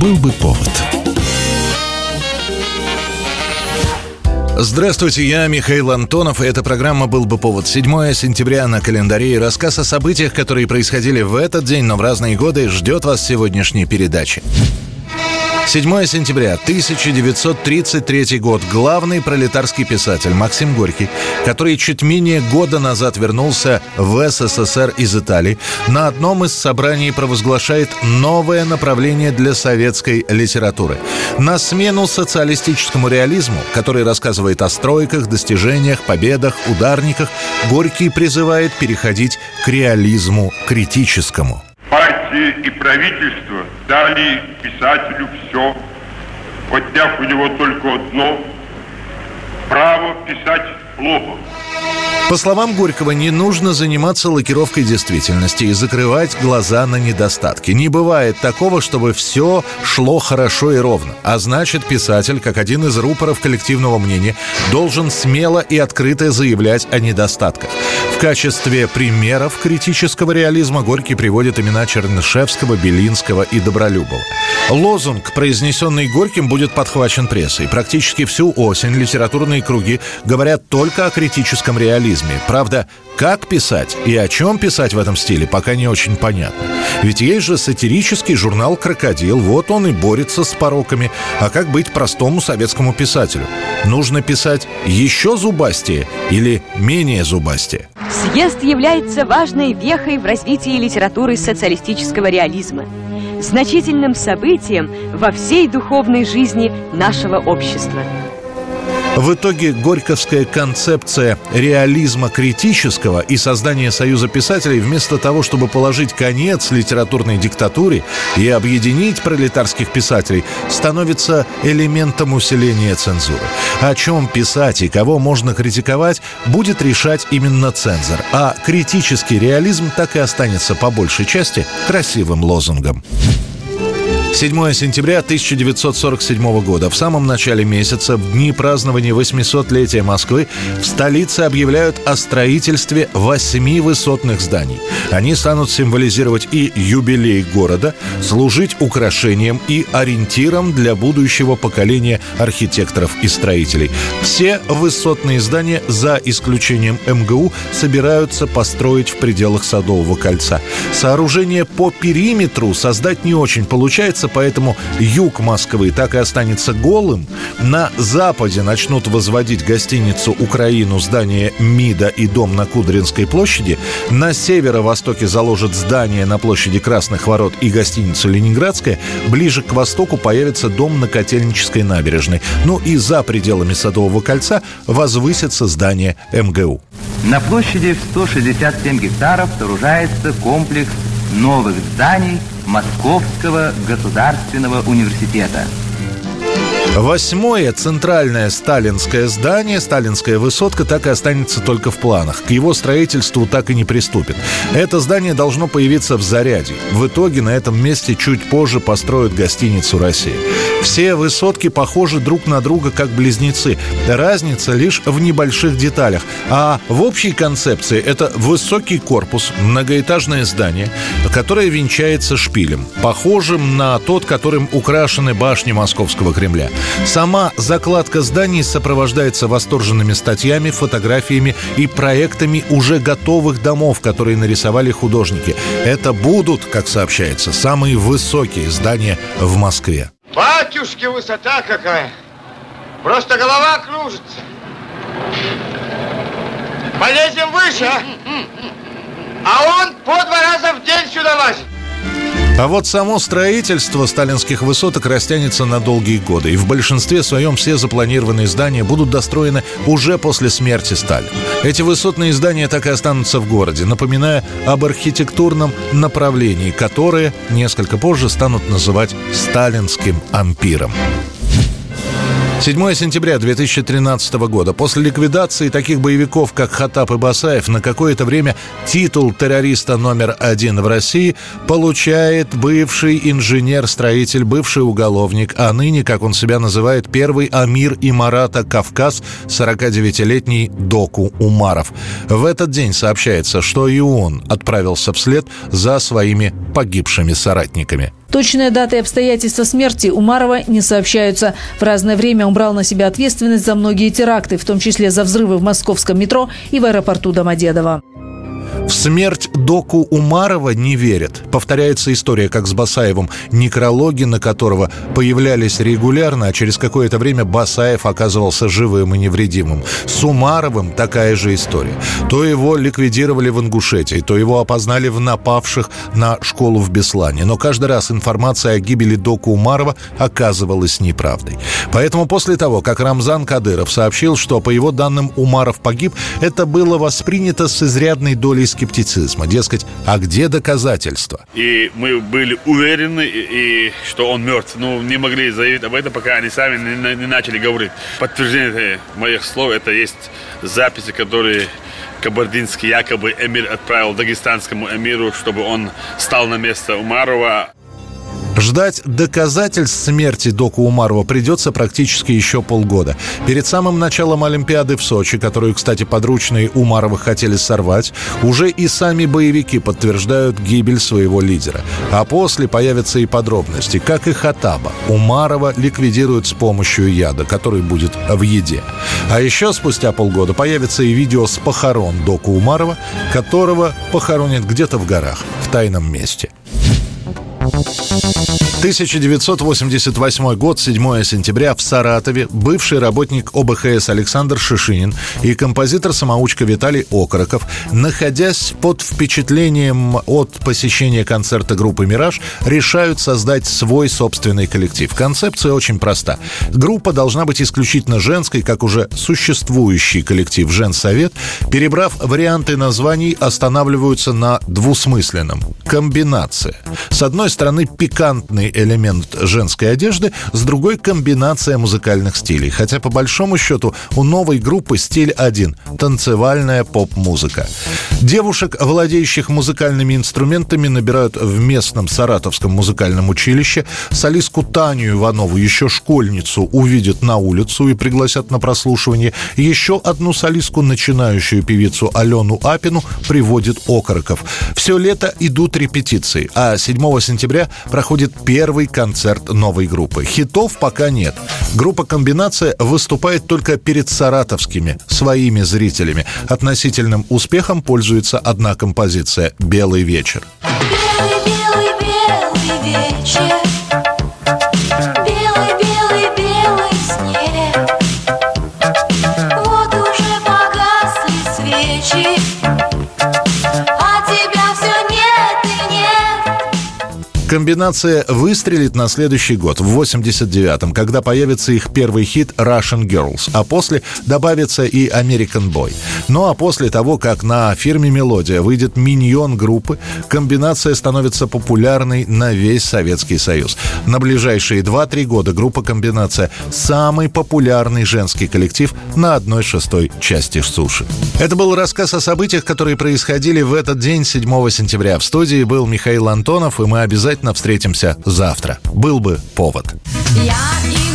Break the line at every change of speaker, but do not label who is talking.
Был бы повод. Здравствуйте, я Михаил Антонов, и эта программа «Был бы повод». 7 сентября на календаре и рассказ о событиях, которые происходили в этот день, но в разные годы, ждет вас сегодняшней передачи. 7 сентября 1933 год. Главный пролетарский писатель Максим Горький, который чуть менее года назад вернулся в СССР из Италии, на одном из собраний провозглашает новое направление для советской литературы. На смену социалистическому реализму, который рассказывает о стройках, достижениях, победах, ударниках, Горький призывает переходить к реализму критическому
партии и правительство дали писателю все, отняв у него только одно – право писать плохо.
По словам Горького, не нужно заниматься лакировкой действительности и закрывать глаза на недостатки. Не бывает такого, чтобы все шло хорошо и ровно. А значит, писатель, как один из рупоров коллективного мнения, должен смело и открыто заявлять о недостатках. В качестве примеров критического реализма Горький приводит имена Чернышевского, Белинского и Добролюбова. Лозунг, произнесенный Горьким, будет подхвачен прессой. Практически всю осень литературные круги говорят только о критическом реализме реализме. Правда, как писать и о чем писать в этом стиле, пока не очень понятно. Ведь есть же сатирический журнал «Крокодил», вот он и борется с пороками. А как быть простому советскому писателю? Нужно писать еще зубастее или менее зубастее?
Съезд является важной вехой в развитии литературы социалистического реализма значительным событием во всей духовной жизни нашего общества.
В итоге горьковская концепция реализма критического и создания Союза писателей вместо того, чтобы положить конец литературной диктатуре и объединить пролетарских писателей, становится элементом усиления цензуры. О чем писать и кого можно критиковать, будет решать именно цензор. А критический реализм так и останется по большей части красивым лозунгом. 7 сентября 1947 года. В самом начале месяца, в дни празднования 800-летия Москвы, в столице объявляют о строительстве восьми высотных зданий. Они станут символизировать и юбилей города, служить украшением и ориентиром для будущего поколения архитекторов и строителей. Все высотные здания, за исключением МГУ, собираются построить в пределах Садового кольца. Сооружение по периметру создать не очень получается, меняется, поэтому юг Москвы так и останется голым. На западе начнут возводить гостиницу «Украину», здание МИДа и дом на Кудринской площади. На северо-востоке заложат здание на площади Красных Ворот и гостиницу «Ленинградская». Ближе к востоку появится дом на Котельнической набережной. Ну и за пределами Садового кольца возвысится здание МГУ.
На площади в 167 гектаров сооружается комплекс новых зданий Московского государственного университета –
Восьмое центральное сталинское здание, сталинская высотка, так и останется только в планах. К его строительству так и не приступит. Это здание должно появиться в Заряде. В итоге на этом месте чуть позже построят гостиницу «Россия». Все высотки похожи друг на друга как близнецы. Разница лишь в небольших деталях. А в общей концепции это высокий корпус, многоэтажное здание, которое венчается шпилем, похожим на тот, которым украшены башни Московского Кремля. Сама закладка зданий сопровождается восторженными статьями, фотографиями и проектами уже готовых домов, которые нарисовали художники. Это будут, как сообщается, самые высокие здания в Москве.
Батюшки, высота какая! Просто голова кружится. Полезем выше, а? А он по два раза в день сюда лазит.
А вот само строительство сталинских высоток растянется на долгие годы, и в большинстве своем все запланированные здания будут достроены уже после смерти Сталина. Эти высотные здания так и останутся в городе, напоминая об архитектурном направлении, которое несколько позже станут называть сталинским ампиром. 7 сентября 2013 года. После ликвидации таких боевиков, как Хатап и Басаев, на какое-то время титул террориста номер один в России получает бывший инженер-строитель, бывший уголовник, а ныне, как он себя называет, первый Амир Имарата Кавказ, 49-летний Доку Умаров. В этот день сообщается, что и он отправился вслед за своими погибшими соратниками.
Точные даты и обстоятельства смерти Умарова не сообщаются. В разное время он брал на себя ответственность за многие теракты, в том числе за взрывы в московском метро и в аэропорту Домодедово.
В смерть Доку Умарова не верят. Повторяется история, как с Басаевым, некрологи на которого появлялись регулярно, а через какое-то время Басаев оказывался живым и невредимым. С Умаровым такая же история. То его ликвидировали в Ингушетии, то его опознали в напавших на школу в Беслане. Но каждый раз информация о гибели Доку Умарова оказывалась неправдой. Поэтому после того, как Рамзан Кадыров сообщил, что по его данным Умаров погиб, это было воспринято с изрядной долей скептицизма. Дескать, а где доказательства?
И мы были уверены, и, что он мертв. Ну, не могли заявить об этом, пока они сами не, не начали говорить. Подтверждение моих слов, это есть записи, которые Кабардинский якобы эмир отправил дагестанскому эмиру, чтобы он стал на место Умарова.
Ждать доказательств смерти Доку Умарова придется практически еще полгода. Перед самым началом Олимпиады в Сочи, которую, кстати, подручные Умарова хотели сорвать, уже и сами боевики подтверждают гибель своего лидера. А после появятся и подробности, как и Хатаба. Умарова ликвидируют с помощью яда, который будет в еде. А еще спустя полгода появится и видео с похорон Доку Умарова, которого похоронят где-то в горах, в тайном месте. どう?1988 год, 7 сентября, в Саратове бывший работник ОБХС Александр Шишинин и композитор-самоучка Виталий Окороков, находясь под впечатлением от посещения концерта группы «Мираж», решают создать свой собственный коллектив. Концепция очень проста. Группа должна быть исключительно женской, как уже существующий коллектив «Женсовет». Перебрав варианты названий, останавливаются на двусмысленном. Комбинация. С одной стороны, пикантный элемент женской одежды, с другой комбинация музыкальных стилей. Хотя по большому счету у новой группы стиль один – танцевальная поп-музыка. Девушек, владеющих музыкальными инструментами, набирают в местном Саратовском музыкальном училище. Солистку Таню Иванову, еще школьницу, увидят на улицу и пригласят на прослушивание. Еще одну солистку, начинающую певицу Алену Апину, приводит Окороков. Все лето идут репетиции, а 7 сентября проходит первый первый концерт новой группы. Хитов пока нет. Группа «Комбинация» выступает только перед саратовскими, своими зрителями. Относительным успехом пользуется одна композиция «Белый вечер». Белый, белый, белый вечер Комбинация выстрелит на следующий год, в 89-м, когда появится их первый хит «Russian Girls», а после добавится и «American Boy». Ну а после того, как на фирме «Мелодия» выйдет миньон группы, комбинация становится популярной на весь Советский Союз. На ближайшие 2-3 года группа «Комбинация» — самый популярный женский коллектив на одной шестой части суши. Это был рассказ о событиях, которые происходили в этот день, 7 сентября. В студии был Михаил Антонов, и мы обязательно встретимся завтра. Был бы повод. Я играю